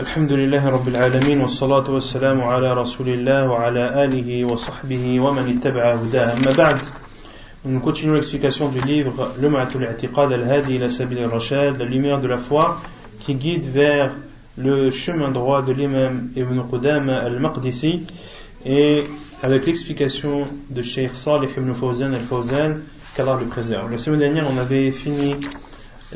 الحمد لله رب العالمين والصلاة والسلام على رسول الله وعلى آله وصحبه ومن اتبع هداه أما بعد Nous continuons l'explication du livre Lum'atul I'tiqad al-Hadi ila Sabil al-Rashad, la lumière de la foi qui guide vers le chemin droit de l'imam Ibn Qudama al-Maqdisi et avec l'explication de Sheikh Salih ibn Fawzan al-Fawzan qu'Allah le préserve. La semaine dernière, on avait fini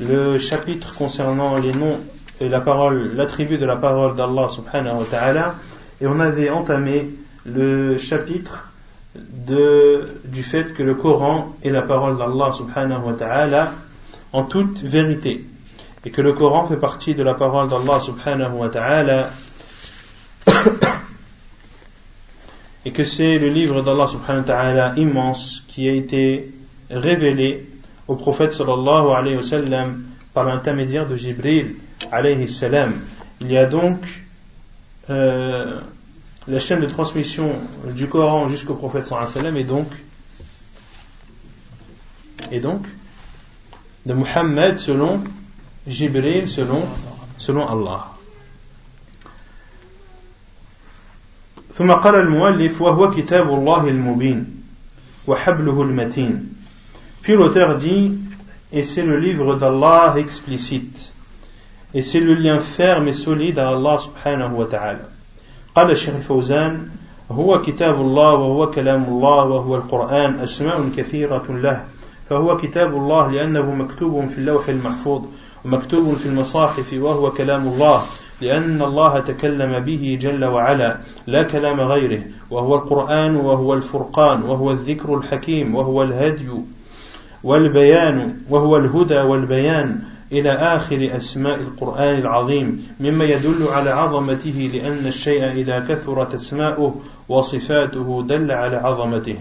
le chapitre concernant les noms et la parole, l'attribut de la parole d'Allah subhanahu wa ta'ala. Et on avait entamé le chapitre de, du fait que le Coran est la parole d'Allah subhanahu wa ta'ala en toute vérité. Et que le Coran fait partie de la parole d'Allah subhanahu wa ta'ala. Et que c'est le livre d'Allah subhanahu wa ta'ala immense qui a été révélé au prophète sallallahu alayhi wa sallam par l'intermédiaire de Jibril alayhi salam. Il y a donc euh, la chaîne de transmission du Coran jusqu'au prophète sallam et donc et donc de Muhammad selon Jibril selon selon Allah ثم قال المؤلف وهو كتاب الله المبين وحبله المتين Puis l'auteur dit et c'est le livre d'Allah explicite Et c'est le lien ferme et solide à Allah subhanahu wa ta'ala. قال الشيخ الفوزان هو كتاب الله وهو كلام الله وهو القرآن أسماء كثيرة له. فهو كتاب الله لأنه مكتوب في اللوح المحفوظ ومكتوب في المصاحف وهو كلام الله لأن الله تكلم به جل وعلا لا كلام غيره. وهو القرآن وهو الفرقان وهو الذكر الحكيم وهو الهدي والبيان وهو الهدى والبيان. إلى آخر أسماء القرآن العظيم مما يدل على عظمته لأن الشيء إذا كثرت أسماؤه وصفاته دل على عظمته.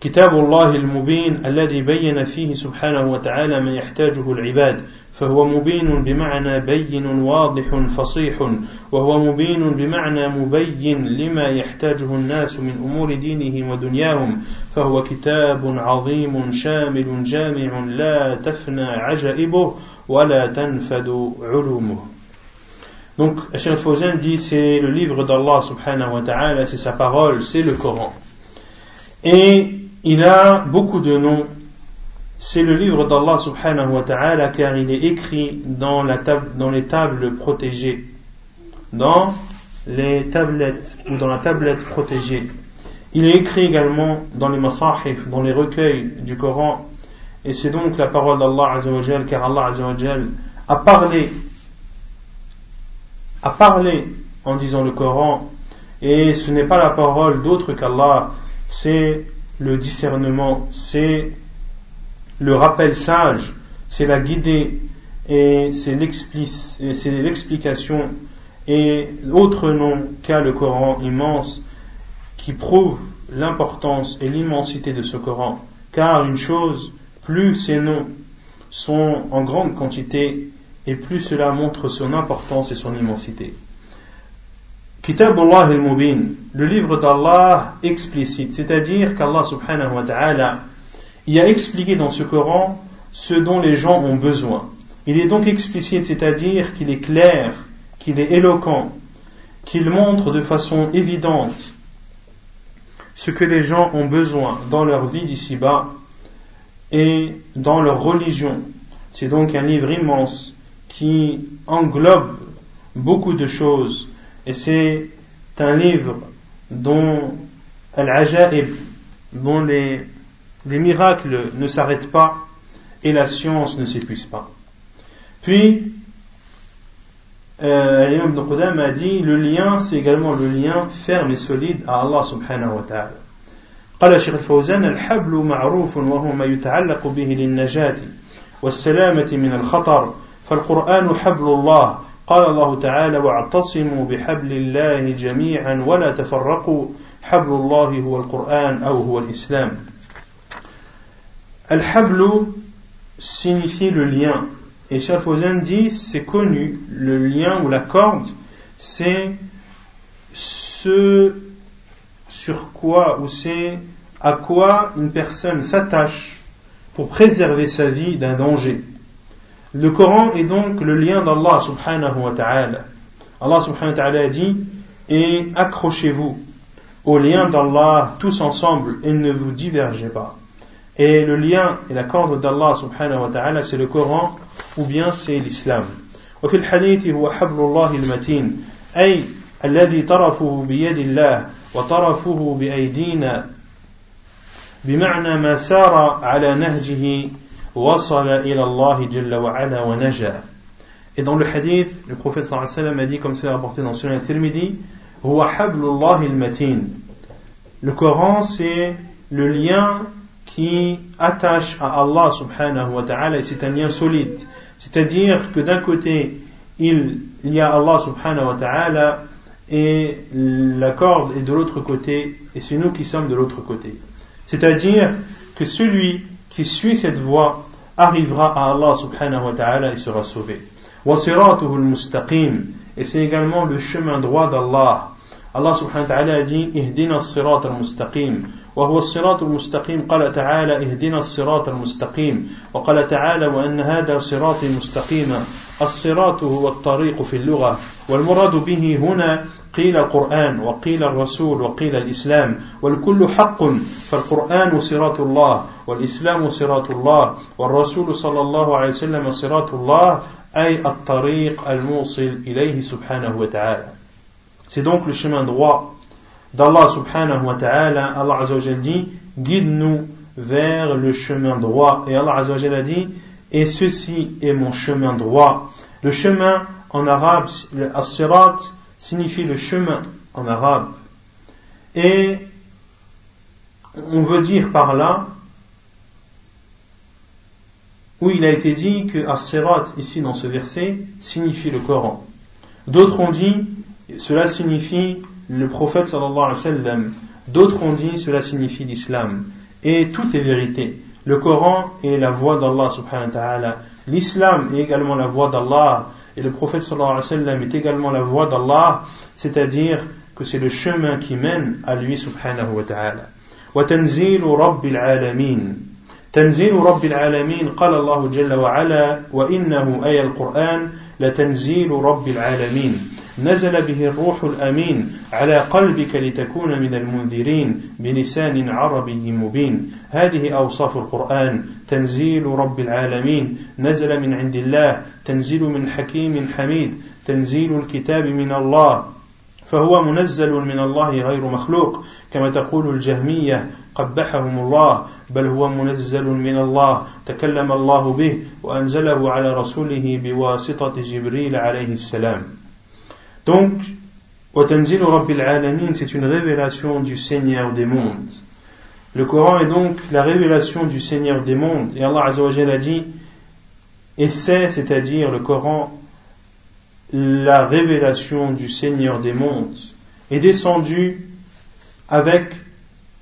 كتاب الله المبين الذي بين فيه سبحانه وتعالى ما يحتاجه العباد. فهو مبين بمعنى بين واضح فصيح وهو مبين بمعنى مبين لما يحتاجه الناس من أمور دينهم ودنياهم فهو كتاب عظيم شامل جامع لا تفنى عجائبه ولا تنفد علومه Donc, Hachem Fawzan dit c'est le livre d'Allah subhanahu wa ta'ala, c'est sa parole, c'est le Coran. Et il a beaucoup de noms c'est le livre d'Allah subhanahu wa ta'ala car il est écrit dans, les tables protégées, dans les tablettes ou dans la tablette protégée. Il est écrit également dans les masahif, dans les recueils du Coran, et c'est donc la parole d'Allah azawajal car Allah azawajal a parlé, a parlé en disant le Coran, et ce n'est pas la parole d'autre qu'Allah, c'est le discernement, c'est le rappel sage, c'est la guidée et c'est l'explication et autre nom qu'a le Coran immense qui prouve l'importance et l'immensité de ce Coran. Car une chose, plus ces noms sont en grande quantité et plus cela montre son importance et son immensité. Kitab Allah al-Mubin, le livre d'Allah explicite, c'est-à-dire qu'Allah subhanahu wa ta'ala il a expliqué dans ce Coran ce dont les gens ont besoin. Il est donc explicite, c'est-à-dire qu'il est clair, qu'il est éloquent, qu'il montre de façon évidente ce que les gens ont besoin dans leur vie d'ici-bas et dans leur religion. C'est donc un livre immense qui englobe beaucoup de choses et c'est un livre dont al-ajaib, dont les les miracles ne s'arrêtent pas et la science ne s'épuise pas. Puis, euh, l'imam Ibn Qudam a dit le lien, c'est également le lien ferme et solide à Allah subhanahu wa ta'ala. قال الشيخ الفوزان الحبل معروف وهو ما يتعلق به للنجاة والسلامة من الخطر فالقرآن حبل الله قال الله تعالى واعتصموا بحبل الله جميعا ولا تفرقوا حبل الله هو القرآن أو هو الإسلام Al-Hablu signifie le lien. Et Fawzan dit, c'est connu, le lien ou la corde, c'est ce sur quoi ou c'est à quoi une personne s'attache pour préserver sa vie d'un danger. Le Coran est donc le lien d'Allah subhanahu wa ta'ala. Allah subhanahu wa ta'ala dit Et accrochez-vous au lien d'Allah tous ensemble et ne vous divergez pas. Et le lien et la corde d'Allah subhanahu wa ta'ala c'est le Coran ou bien c'est l'islam. وفي الحديث هو حبل الله المتين أي الذي طرفه بيد الله وطرفه بأيدينا بمعنى ما سار على نهجه وصل إلى الله جل وعلا ونجا Et dans le hadith, le prophète sallallahu alayhi wa sallam a dit, comme c'est rapporté dans Sunan al-Tirmidhi, Huwa hablullah al-matin. Le Coran, c'est le lien qui attache à Allah subhanahu wa ta'ala et c'est un lien solide. C'est-à-dire que d'un côté, il y a Allah subhanahu wa ta'ala et la corde est de l'autre côté et c'est nous qui sommes de l'autre côté. C'est-à-dire que celui qui suit cette voie arrivera à Allah subhanahu wa ta'ala et sera sauvé. Et c'est également le chemin droit d'Allah. Allah subhanahu wa ta'ala dit al-mustaqim. وهو الصراط المستقيم. قال تعالى اهدنا الصراط المستقيم. وقال تعالى وأن هذا صراطي مستقيما الصراط هو الطريق في اللغة. والمراد به هنا قيل القرآن وقيل الرسول وقيل الإسلام. والكل حق فالقرآن صراط الله والإسلام صراط الله والرسول صلى الله عليه وسلم صراط الله أي الطريق الموصل إليه سبحانه وتعالى. C'est donc le chemin droit d'Allah subhanahu wa ta'ala. Allah azza wa dit Guide-nous vers le chemin droit. Et Allah azza wa a dit Et ceci est mon chemin droit. Le chemin en arabe, le as-sirat, signifie le chemin en arabe. Et on veut dire par là, où il a été dit que As-Sirat, ici dans ce verset, signifie le Coran. D'autres ont dit, cela signifie le prophète sallallahu alayhi wa sallam. D'autres ont dit, cela signifie l'islam. Et tout est vérité. Le Coran est la voix d'Allah subhanahu wa ta'ala. L'islam est également la voix d'Allah. Et le prophète sallallahu alayhi wa sallam est également la voix d'Allah, c'est-à-dire que c'est le chemin qui mène à lui subhanahu wa ta'ala. وتنزيل رب العالمين تنزيل رب العالمين قال الله جل وعلا وإنه أي القرآن لتنزيل رب العالمين نزل به الروح الأمين على قلبك لتكون من المنذرين بلسان عربي مبين. هذه أوصاف القرآن. تنزيل رب العالمين. نزل من عند الله. تنزيل من حكيم حميد. تنزيل الكتاب من الله. فهو منزل من الله غير مخلوق. كما تقول الجهمية. قبحهم الله. بل هو منزل من الله. تكلم الله به وأنزله على رسوله بواسطة جبريل عليه السلام. Donc, c'est une révélation du Seigneur des mondes. Le Coran est donc la révélation du Seigneur des mondes. Et Allah Azzawajal a dit, et c'est, c'est-à-dire le Coran, la révélation du Seigneur des mondes, est descendu avec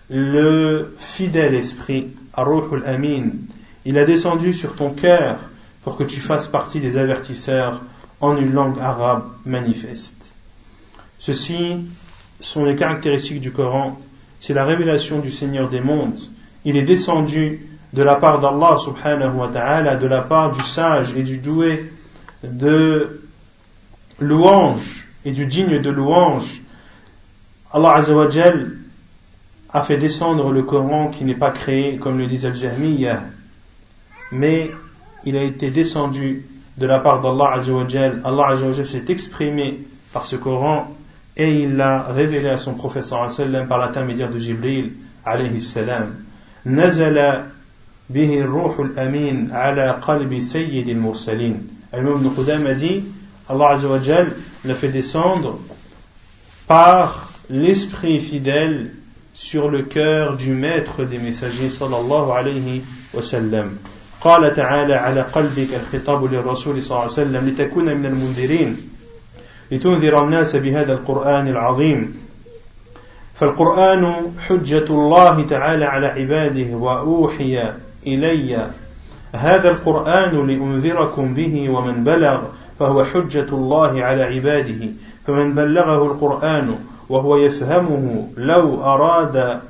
le fidèle esprit, Ar-Ruhul Amin. Il a descendu sur ton cœur pour que tu fasses partie des avertisseurs en une langue arabe manifeste. Ceci sont les caractéristiques du Coran. C'est la révélation du Seigneur des mondes. Il est descendu de la part d'Allah subhanahu wa ta'ala, de la part du sage et du doué, de louange et du digne de louange. Allah azawajal a fait descendre le Coran qui n'est pas créé, comme le disait Al-Jahmiyyah, mais il a été descendu de la part d'Allah Azzawajal. Allah Azzawajal s'est exprimé par ce Coran et il l'a révélé à son professeur sallam par l'intermédiaire de Jibril alayhi salam. نزل به الروح الأمين على قلب سيد المرسلين. Al-Imam Ibn Qudam a dit Allah Azzawajal l'a fait descendre par l'esprit fidèle sur le cœur du maître des messagers sallallahu alayhi wa sallam. قال تعالى على قلبك الخطاب للرسول صلى الله عليه وسلم لتكون من المنذرين لتنذر الناس بهذا القرآن العظيم. فالقرآن حجة الله تعالى على عباده وأوحي إلي. هذا القرآن لأنذركم به ومن بلغ فهو حجة الله على عباده. فمن بلغه القرآن وهو يفهمه لو أراد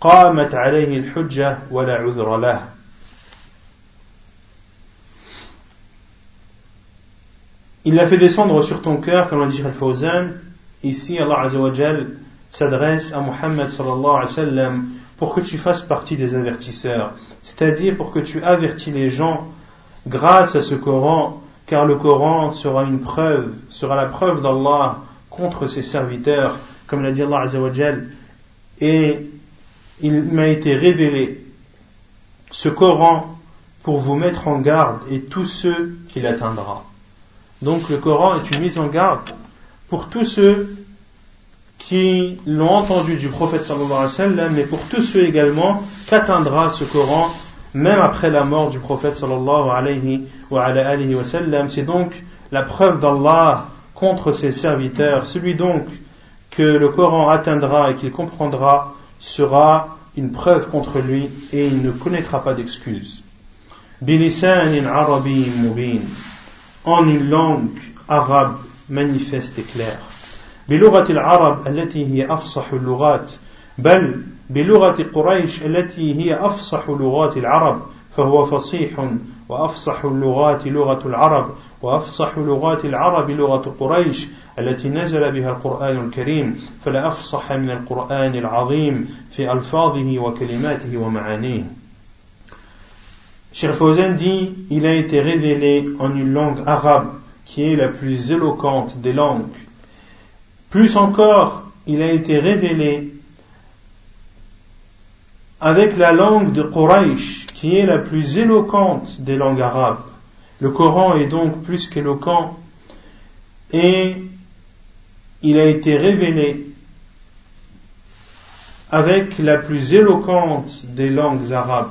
قامت عليه الحجة ولا عذر له. Il l'a fait descendre sur ton cœur, comme l'a dit Al-Fawzan. Ici, Allah Azzawajal s'adresse à Muhammad sallallahu alayhi wa sallam pour que tu fasses partie des avertisseurs, c'est-à-dire pour que tu avertis les gens grâce à ce Coran, car le Coran sera une preuve, sera la preuve d'Allah contre ses serviteurs, comme l'a dit Allah Azzawajal, et il m'a été révélé ce Coran pour vous mettre en garde et tous ceux qui l'atteindra. Donc le Coran est une mise en garde pour tous ceux qui l'ont entendu du prophète sallallahu alayhi wa sallam, mais pour tous ceux également qu'atteindra ce Coran même après la mort du prophète sallallahu alayhi wa, sallam. C'est donc la preuve d'Allah contre ses serviteurs. Celui donc que le Coran atteindra et qu'il comprendra sera une preuve contre lui et il ne connaîtra pas d'excuses. En une langue arabe manifeste et claire. بلغة العرب التي هي أفصح اللغات بل بلغة قريش التي هي أفصح لغات العرب فهو فصيح وأفصح اللغات لغة العرب وأفصح لغات العرب لغة قريش التي نزل بها القرآن الكريم فلا أفصح من القرآن العظيم في ألفاظه وكلماته ومعانيه Cheikh dit, il a été révélé en une langue arabe qui est la plus éloquente des langues. Plus encore, il a été révélé avec la langue de Quraysh, qui est la plus éloquente des langues arabes. Le Coran est donc plus qu'éloquent et il a été révélé avec la plus éloquente des langues arabes.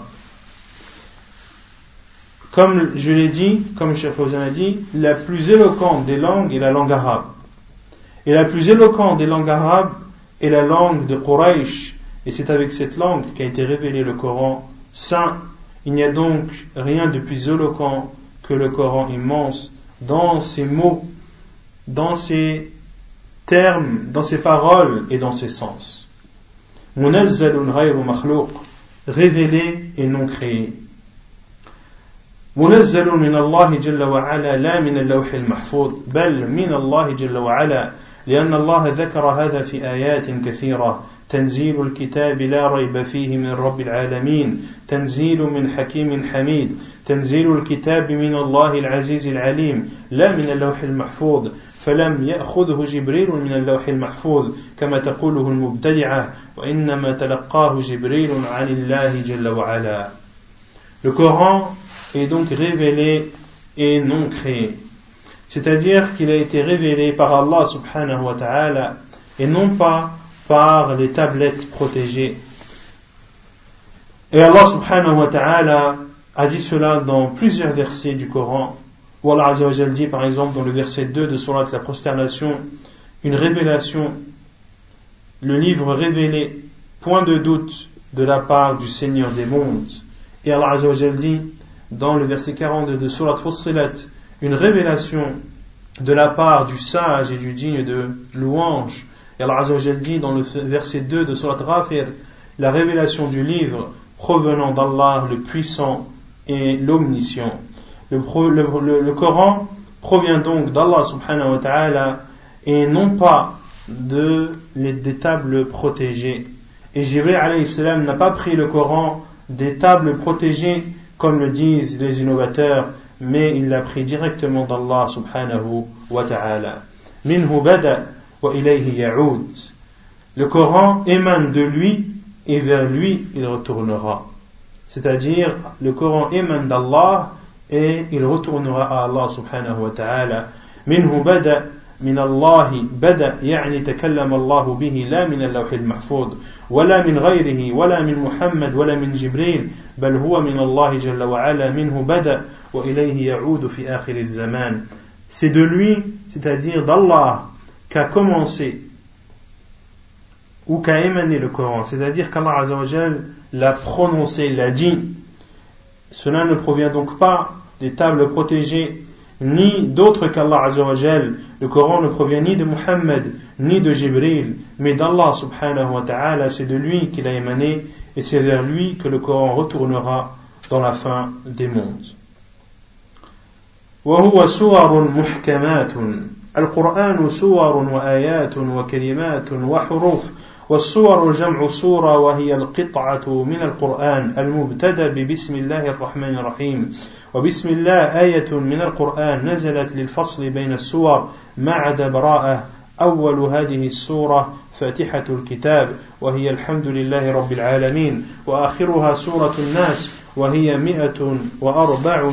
Comme je l'ai dit, comme Cheikh Fawzan a dit, la plus éloquente des langues est la langue arabe. Et la plus éloquente des langues arabes est la langue de Quraysh. Et c'est avec cette langue qu'a été révélé le Coran saint. Il n'y a donc rien de plus éloquent que le Coran immense dans ses mots, dans ses termes, dans ses paroles et dans ses sens. révélé et non créé. منزل من الله جل وعلا لا من اللوح المحفوظ بل من الله جل وعلا. لأن الله ذكر هذا في آيات كثيرة. تنزيل الكتاب لا ريب فيه من رب العالمين. تنزيل من حكيم حميد. تنزيل الكتاب من الله العزيز العليم لا من اللوح المحفوظ. فلم يأخذه جبريل من اللوح المحفوظ كما تقوله المبتدعة. وإنما تلقاه جبريل عن الله جل وعلا. Le Coran est donc révélé et non créé. C'est-à-dire qu'il a été révélé par Allah subhanahu wa ta'ala et non pas par les tablettes protégées. Et Allah subhanahu wa ta'ala a dit cela dans plusieurs versets du Coran, où Allah dit par exemple dans le verset 2 de Surat la prosternation, une révélation, le livre révélé, point de doute de la part du Seigneur des mondes. Et Allah dit dans le verset 42 de Surat Fussilat, une révélation de la part du sage et du digne de louange et Allah dit dans le verset 2 de Surat Ghafir, la révélation du livre provenant d'Allah le puissant et l'omniscient. Le, le, Coran provient donc d'Allah subhanahu wa ta'ala et non pas de, des tables protégées. Et Jibril alayhi salam n'a pas pris le Coran des tables protégées comme le disent les innovateurs, mais il l'a pris directement d'Allah subhanahu wa ta'ala. Minhu bada le Coran émane de lui et vers lui il retournera. C'est-à-dire, le Coran émane d'Allah et il retournera à Allah subhanahu wa ta'ala. منه بدأ من الله بدأ يعني تكلم الله به لا من اللوح المحفوظ ولا من غيره ولا من محمد ولا من جبريل بل هو من الله جل وعلا منه بدأ وإليه يعود في آخر الزمان C'est de lui, c'est-à-dire d'Allah, qu'a commencé ou qu'a émané le Coran, c'est-à-dire qu'Allah l'a prononcé, l'a dit, cela ne provient donc pas des tables protégées ni d'autres qu'Allah Le Coran ne provient ni de Muhammad, ni de Jibril, mais d'Allah subhanahu wa ta'ala, c'est de lui qu'il a émané, et c'est vers lui que le Coran retournera dans la fin des mondes. وهو سور محكمات القرآن سور وآيات وكلمات وحروف والصور جمع سورة وهي القطعة من القرآن المبتدى ببسم الله الرحمن الرحيم وبسم الله آية من القرآن نزلت للفصل بين السور عدا براءة أول هذه السورة فاتحة الكتاب وهي الحمد لله رب العالمين وآخرها سورة الناس وهي مئة وأربع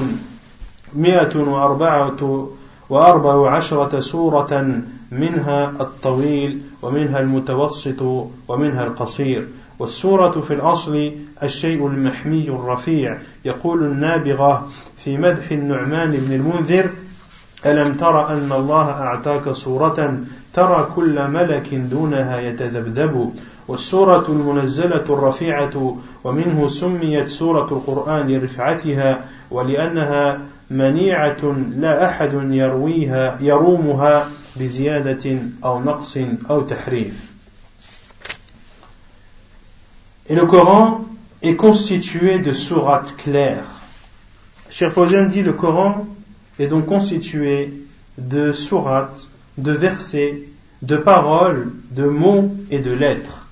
مئة وأربعة وأربع عشرة سورة منها الطويل ومنها المتوسط ومنها القصير. والسورة في الأصل الشيء المحمي الرفيع يقول النابغة في مدح النعمان بن المنذر ألم تر أن الله أعطاك صورة ترى كل ملك دونها يتذبذب والسورة المنزلة الرفيعة ومنه سميت سورة القرآن لرفعتها ولأنها منيعة لا أحد يرويها يرومها بزيادة أو نقص أو تحريف Et le Coran est constitué de sourates claires. Cheikh Fawzan dit le Coran est donc constitué de sourates, de versets, de paroles, de mots et de lettres.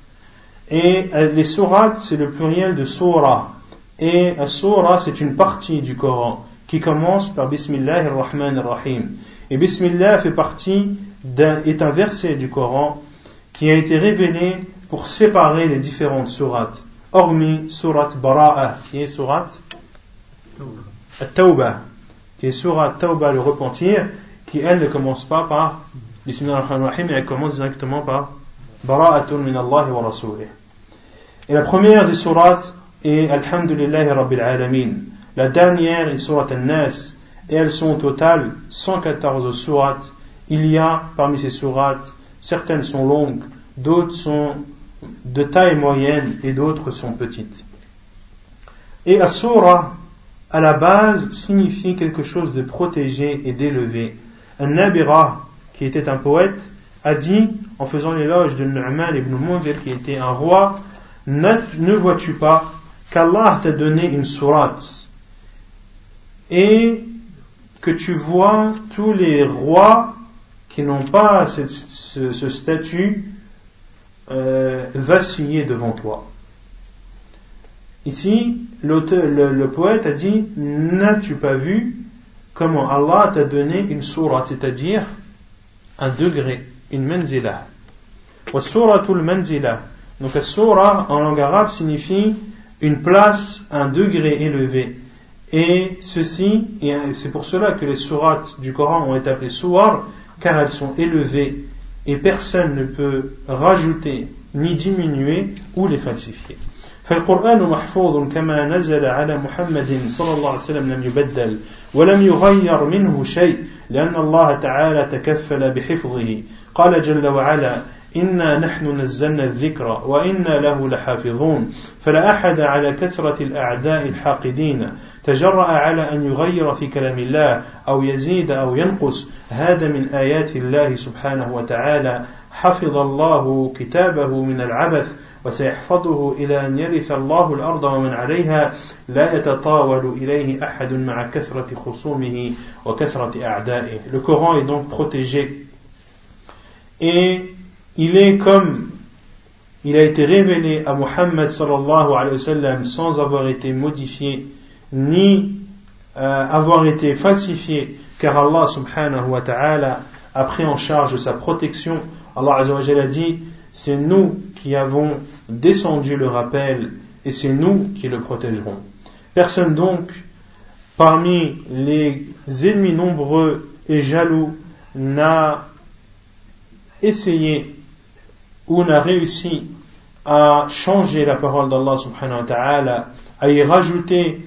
Et les sourates, c'est le pluriel de surah. Et la surah, c'est une partie du Coran qui commence par Bismillah ar-Rahman ar-Rahim. Et Bismillah fait partie d'un, est un verset du Coran qui a été révélé pour séparer les différentes sourates, hormis surat Bara'a, qui est surat Tawbah, qui est surat Tawbah, le repentir, qui elle ne commence pas par Bismillah ar-Rahim, mais elle commence directement par Bara'atun min Allah wa Rasulih. Et la première des sourates est Alhamdulillah Rabbil Alamin. La dernière est Surat Al-Nas, et elles sont au total 114 sourates. Il y a parmi ces sourates, certaines sont longues, d'autres sont de taille moyenne et d'autres sont petites. Et la à la base, signifie quelque chose de protégé et d'élevé. Un Nabira, qui était un poète, a dit, en faisant l'éloge de Nu'man ibn Munzir, qui était un roi, ne vois-tu pas qu'Allah t'a donné une sourate et que tu vois tous les rois qui n'ont pas ce, statut euh, vaciller devant toi? Ici, le, le, poète a dit N'as-tu pas vu comment Allah t'a donné une sourate, c'est-à-dire un degré, une manzila. Donc, la surah en langue arabe signifie une place, un degré élevé. Et ceci, c'est pour cela que les sourates du Coran ont été appelées souar, car elles sont élevées et personne ne peut rajouter ni diminuer ou les falsifier. فالقرآن محفوظ كما نزل على محمد صلى الله عليه وسلم لم يبدل ولم يغير منه شيء لأن الله تعالى تكفل بحفظه. قال جل وعلا إنا نحن نزلنا الذكر وإنا له لحافظون. فلا أحد على كثرة الأعداء الحاقدين. تجرأ على أن يغير في كلام الله أو يزيد أو ينقص. هذا من آيات الله سبحانه وتعالى. حفظ الله كتابه من العبث وسيحفظه إلى أن يرث الله الأرض ومن عليها لا يتطاول إليه أحد مع كثرة خصومه وكثرة أعدائه Le Coran est donc protégé et il est comme il a été révélé à Muhammad sallallahu alayhi wa sallam sans avoir été modifié ni euh, avoir été falsifié car Allah subhanahu wa ta'ala a pris en charge sa protection Allah a dit c'est nous qui avons descendu le rappel et c'est nous qui le protégerons. Personne donc parmi les ennemis nombreux et jaloux n'a essayé ou n'a réussi à changer la parole d'Allah subhanahu wa ta'ala, à y rajouter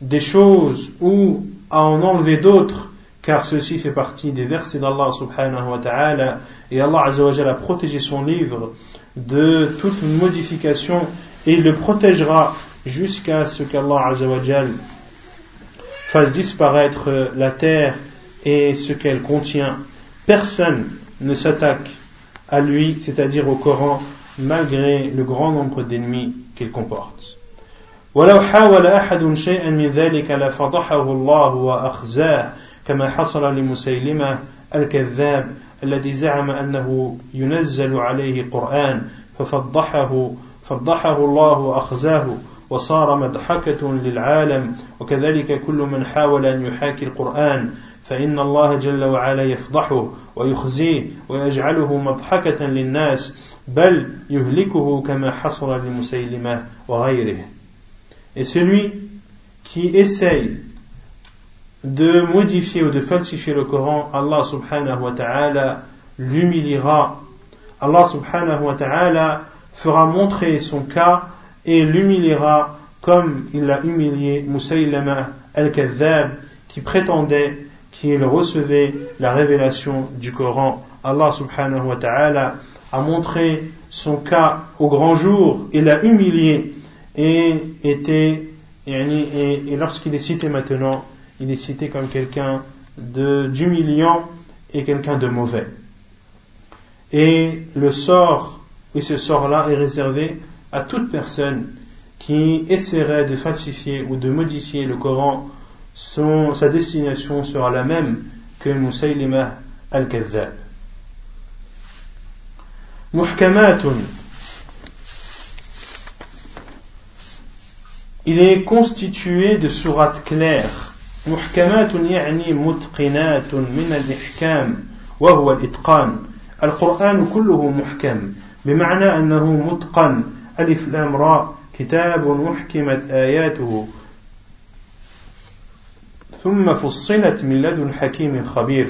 des choses ou à en enlever d'autres, car ceci fait partie des versets d'Allah subhanahu wa ta'ala, et Allah a protégé son livre de toute modification, et il le protégera jusqu'à ce qu'Allah fasse disparaître la terre et ce qu'elle contient. Personne ne s'attaque à lui, c'est-à-dire au Coran, malgré le grand nombre d'ennemis qu'il comporte. ولو حاول أحد شيئا من ذلك لفضحه الله وأخزاه كما حصل لمسيلمة الكذاب الذي زعم أنه ينزل عليه قرآن ففضحه فضحه الله وأخزاه وصار مضحكة للعالم. وكذلك كل من حاول أن يحاكي القرآن فإن الله جل وعلا يفضحه ويخزيه ويجعله مضحكة للناس بل يهلكه كما حصل لمسيلمة وغيره. Et celui qui essaye de modifier ou de falsifier le Coran, Allah subhanahu wa ta'ala l'humiliera. Allah subhanahu wa ta'ala fera montrer son cas et l'humiliera comme il a humilié Musaylama al-Kadhab qui prétendait qu'il recevait la révélation du Coran. Allah subhanahu wa ta'ala a montré son cas au grand jour et l'a humilié et était et lorsqu'il est cité maintenant il est cité comme quelqu'un d'humiliant et quelqu'un de mauvais. Et le sort, et ce sort-là est réservé à toute personne qui essaierait de falsifier ou de modifier le Coran, son, sa destination sera la même que Musaylima al-Kazzab. Il est constitué de sourates claires محكمات يعني متقنات من الإحكام وهو الإتقان. القرآن كله محكم بمعنى أنه متقن. ألف لام راء كتاب محكمت آياته. ثم فصلت من لدن حكيم خبير.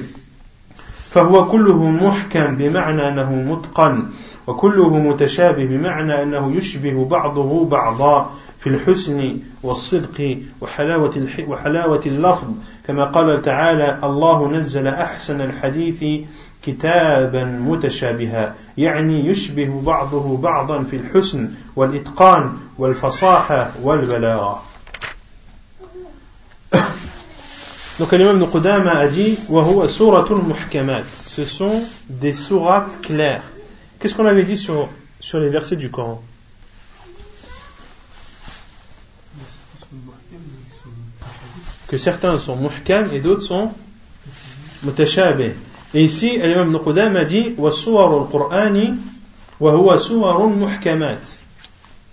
فهو كله محكم بمعنى أنه متقن. وكله متشابه بمعنى أنه يشبه بعضه بعضا. في الحسن والصدق وحلاوة, وحلاوة اللفظ. كما قال تعالى الله نزل أحسن الحديث كتابا متشابها. يعني يشبه بعضه بعضا في الحسن والإتقان والفصاحة والبلاغة. Donc l'imam de Qudama a dit وهو سورة المحكمات. Ce sont des sourates claires. Qu'est-ce qu'on avait dit sur, sur les versets du Coran? Que certains sont muhkam et d'autres sont mutashabih. Et ici, l'imam Ibn a dit al-Qur'ani wa huwa muhkamat.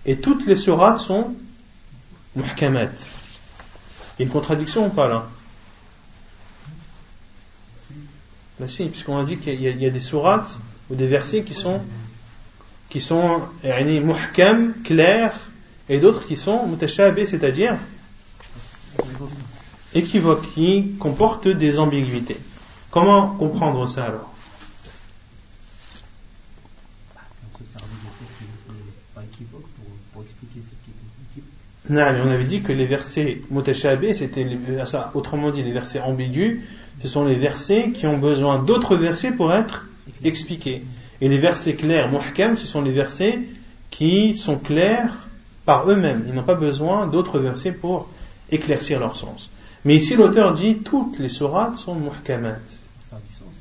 Et toutes les sourates sont muhkamat. Il y a une contradiction ou pas là? Ben si, puisqu'on a dit qu'il y, y, a des sourates ou des versets qui sont qui sont muhkam, clairs, et d'autres qui sont mutashabih, c'est-à-dire équivoque, qui comporte des ambiguïtés. Comment comprendre ça alors? On avait dit que les versets mutashabih, c'était autrement dit les versets ambigus, ce sont les versets qui ont besoin d'autres versets pour être expliqués. Et les versets clairs, muhkam, ce sont les versets qui sont clairs par eux-mêmes. Ils n'ont pas besoin d'autres versets pour éclaircir leur sens. Mais ici, l'auteur dit toutes les sourates sont muhkamat. Ça a du sens.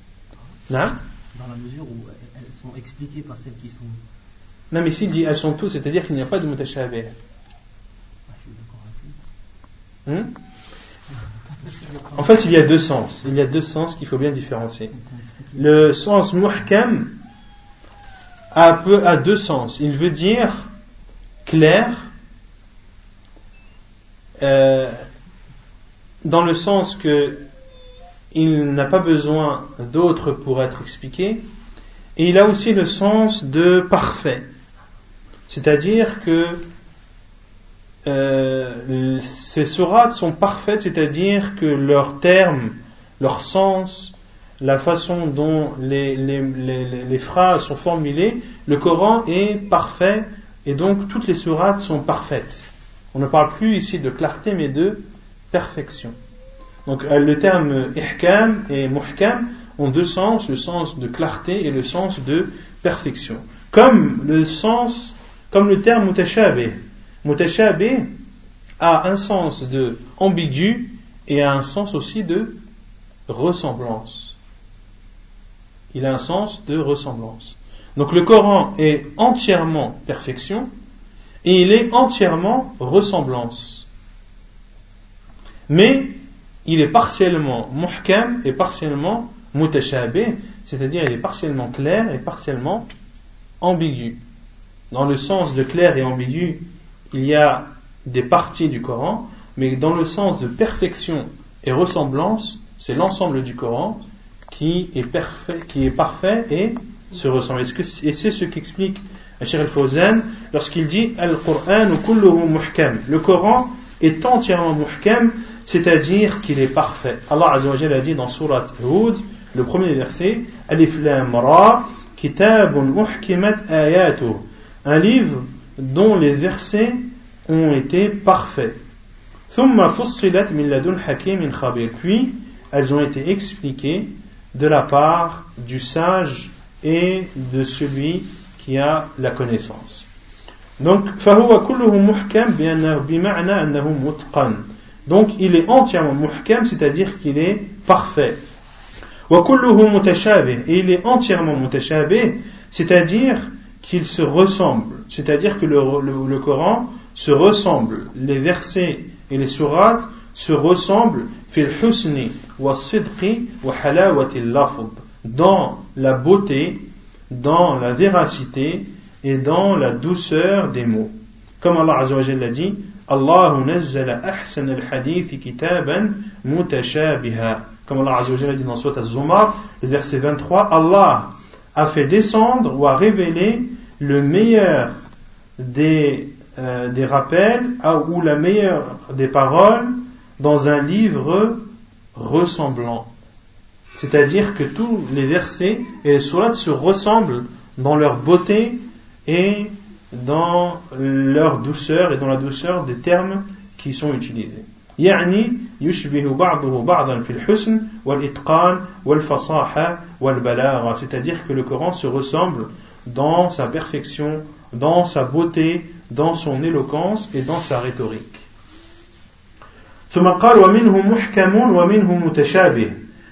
Non? Dans la mesure où elles sont expliquées par celles qui sont. Non, mais ici, il dit elles sont toutes, c'est-à-dire qu'il n'y a pas de mutashabih. Ah, hmm? En fait, il y a deux sens. Il y a deux sens qu'il faut bien différencier. Le sens muhkam a, peu, a deux sens. Il veut dire clair, euh, dans le sens que il n'a pas besoin d'autres pour être expliqué, et il a aussi le sens de parfait, c'est-à-dire que euh, ces sourates sont parfaites, c'est-à-dire que leurs termes, leur sens, la façon dont les, les, phrases sont formulées, le Coran est parfait et donc toutes les sourates sont parfaites. On ne parle plus ici de clarté mais de perfection. Donc euh, le terme ihkam et muhkam ont deux sens, le sens de clarté et le sens de perfection. Comme le sens, comme le terme mutashabih. Mutashabih a un sens de ambigu et a un sens aussi de ressemblance. Il a un sens de ressemblance. Donc le Coran est entièrement perfection et il est entièrement ressemblance. Mais il est partiellement muhkam et partiellement mutashabih, c'est-à-dire il est partiellement clair et partiellement ambigu. Dans le sens de clair et ambigu, il y a des parties du Coran, mais dans le sens de perfection et ressemblance, c'est l'ensemble du Coran qui est, parfait, qui est parfait et se ressemble. Et c'est ce qu'explique Cheikh al-Fawzan lorsqu'il dit Al-Qur'an. Le Coran est entièrement muhkam, c'est-à-dire qu'il est parfait. Allah Azza wa a dit dans Surat Hud, le premier verset, Alif Lam Ra, Kitabun Muhkimat Ayatuh. Un livre dont les versets ont été parfaits. Puis, elles ont été expliquées de la part du sage et de celui qui a la connaissance. Donc, Donc, il est entièrement muhkam, c'est-à-dire qu'il est parfait. Et il est entièrement mutashabih, c'est-à-dire qu'il se ressemble, c'est-à-dire que le, Coran se ressemble, les versets et les sourates se ressemblent dans la beauté, dans la véracité et dans la douceur des mots. Comme Allah Azza wa dit, Allah nazzala ahsan al-hadith kitaban mutashabiha. Comme Allah Azza wa dit dans Surat Az-Zumar, le verset 23, Allah a fait descendre ou a révélé le meilleur des, euh, rappels ou la meilleure des paroles dans un livre ressemblant. C'est-à-dire que tous les versets et les sourates se ressemblent dans leur beauté et dans leur douceur et dans la douceur des termes qui sont utilisés. يعني يشبه بعضه بعضا في الحسن والإتقان والفصاحة والبلاغة c'est-à-dire que le Coran se ressemble dans sa perfection, dans sa beauté, dans son éloquence et dans sa rhétorique. ثم قال ومنه محكم ومنه متشابه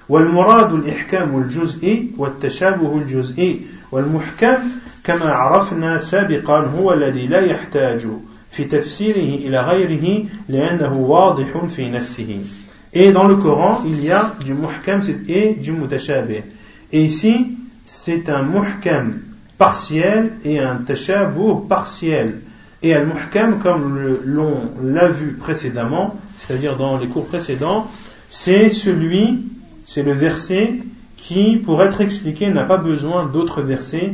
والمراد الإحكام الجزئي والتشابه الجزئي والمحكم كما عرفنا سابقا هو الذي لا يحتاج في تفسيره إلى غيره لأنه واضح في نفسه Et dans le Coran, il y a du muhkam et du mutashabih. Et ici, c'est un muhkam partiel et un tashabuh partiel. Et al-muhkam, comme l'on l'a vu précédemment, c'est-à-dire dans les cours précédents, c'est celui, c'est le verset qui, pour être expliqué, n'a pas besoin d'autres versets,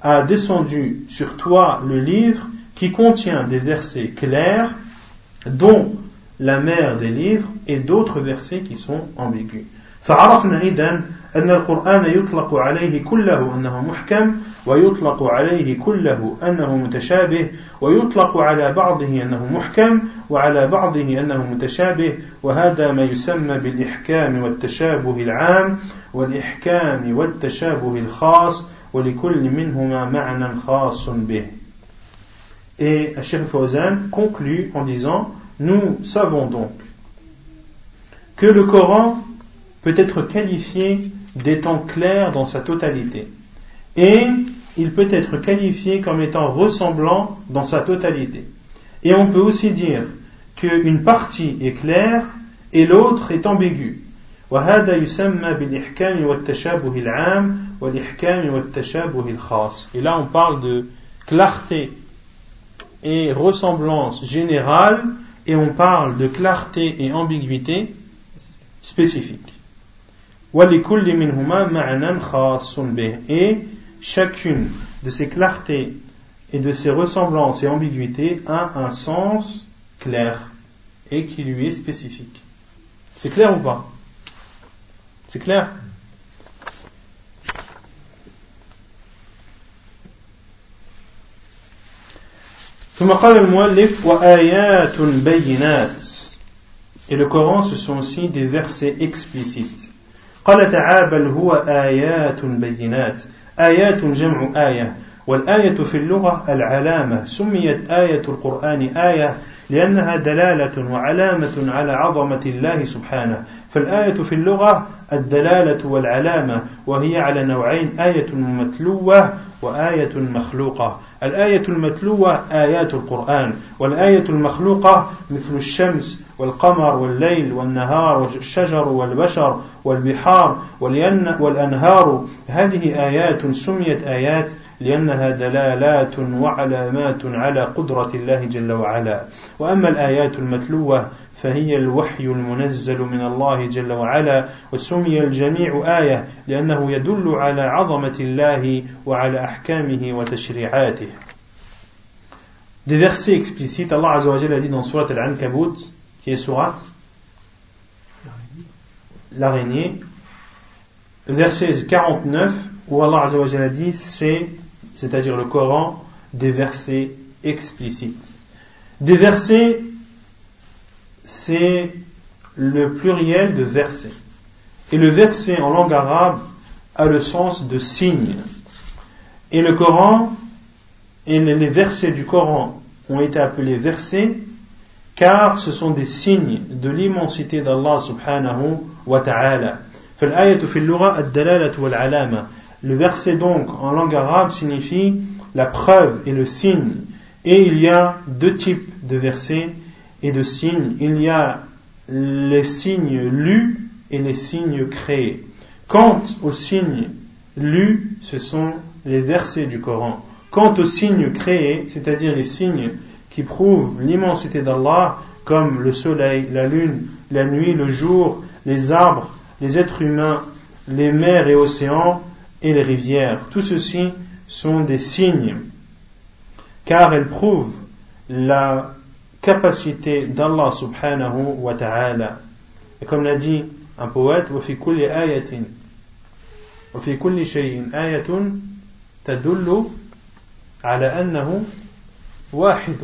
a descendu sur toi le livre qui contient des versets clairs dont la mère des livres et d'autres versets qui sont ambigus. فعرفنا إذن أن القرآن يطلق عليه كله أنه محكم ويطلق عليه كله أنه متشابه ويطلق على بعضه أنه محكم وعلى بعضه أنه متشابه وهذا ما يسمى بالإحكام والتشابه العام والإحكام والتشابه الخاص ولكل منهما معنى خاص به Et Cheikh Fawzan conclut en disant Nous savons donc que le Coran peut être qualifié d'étant clair dans sa totalité. Et il peut être qualifié comme étant ressemblant dans sa totalité. Et on peut aussi dire qu'une partie est claire et l'autre est ambiguë. Et là on parle de clarté et ressemblance générale et on parle de clarté et ambiguïté spécifique. Et chacune de ces clartés et de ces ressemblances et ambiguïtés a un sens clair et qui lui est spécifique. C'est clair ou pas? C'est clair? Et le Coran, ce sont aussi des versets explicites. قال تعالى بل هو آيات بينات. آيات جمع آية. والآية في اللغة العلامة. سميت آية القرآن آية لأنها دلالة وعلامة على عظمة الله سبحانه. فالآية في اللغة الدلالة والعلامة وهي على نوعين. آية متلوة وآية مخلوقة. الآية المتلوة آيات القرآن والآية المخلوقة مثل الشمس والقمر والليل والنهار والشجر والبشر والبحار والأنهار. هذه آيات سميت آيات لأنها دلالات وعلامات على قدرة الله جل وعلا. وأما الآيات المتلوة فهي الوحي المنزل من الله جل وعلا وسمي الجميع آية لأنه يدل على عظمة الله وعلى أحكامه وتشريعاته. دي فيرسي اكسبليسيت الله عز وجل قال في سوره العنكبوت هي سوره لاغيني فيرسي 49 و الله عز وجل دي سي c'est-à-dire le coran des versets explicites. Des versets c'est le pluriel de verset. Et le verset en langue arabe a le sens de signe. Et le Coran et les versets du Coran ont été appelés versets car ce sont des signes de l'immensité d'Allah subhanahu wa ta'ala. Le verset donc en langue arabe signifie la preuve et le signe. Et il y a deux types de versets et de signes, il y a les signes lus et les signes créés. Quant aux signes lus, ce sont les versets du Coran. Quant aux signes créés, c'est-à-dire les signes qui prouvent l'immensité d'Allah, comme le soleil, la lune, la nuit, le jour, les arbres, les êtres humains, les mers et océans et les rivières. Tout ceci sont des signes, car elles prouvent la capacité d'Allah subhanahu wa ta'ala. Et comme l'a dit un poète, وفي كل آية وفي كل شيء آية تدل على أنه واحد.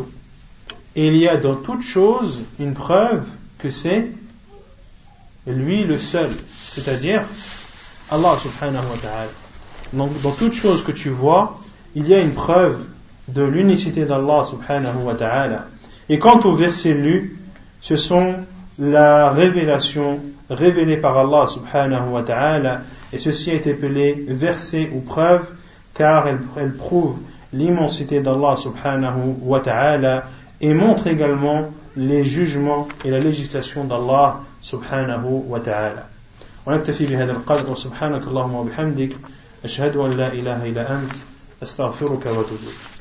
Et il y a dans toute chose une preuve que c'est lui le seul, c'est-à-dire Allah subhanahu wa ta'ala. Donc dans toute chose que tu vois, il y a une preuve de l'unicité d'Allah subhanahu wa ta'ala. Et quant au verset lu, ce sont la révélation révélée par Allah subhanahu wa ta'ala, et ceci est appelé verset ou preuve, car elle, elle prouve l'immensité d'Allah subhanahu wa ta'ala, et montre également les jugements et la législation d'Allah subhanahu wa ta'ala. ونكتفي بهذا القدر وسبحانك اللهم وبحمدك أشهد أن لا إله إلا أنت أستغفرك وأتوب إليك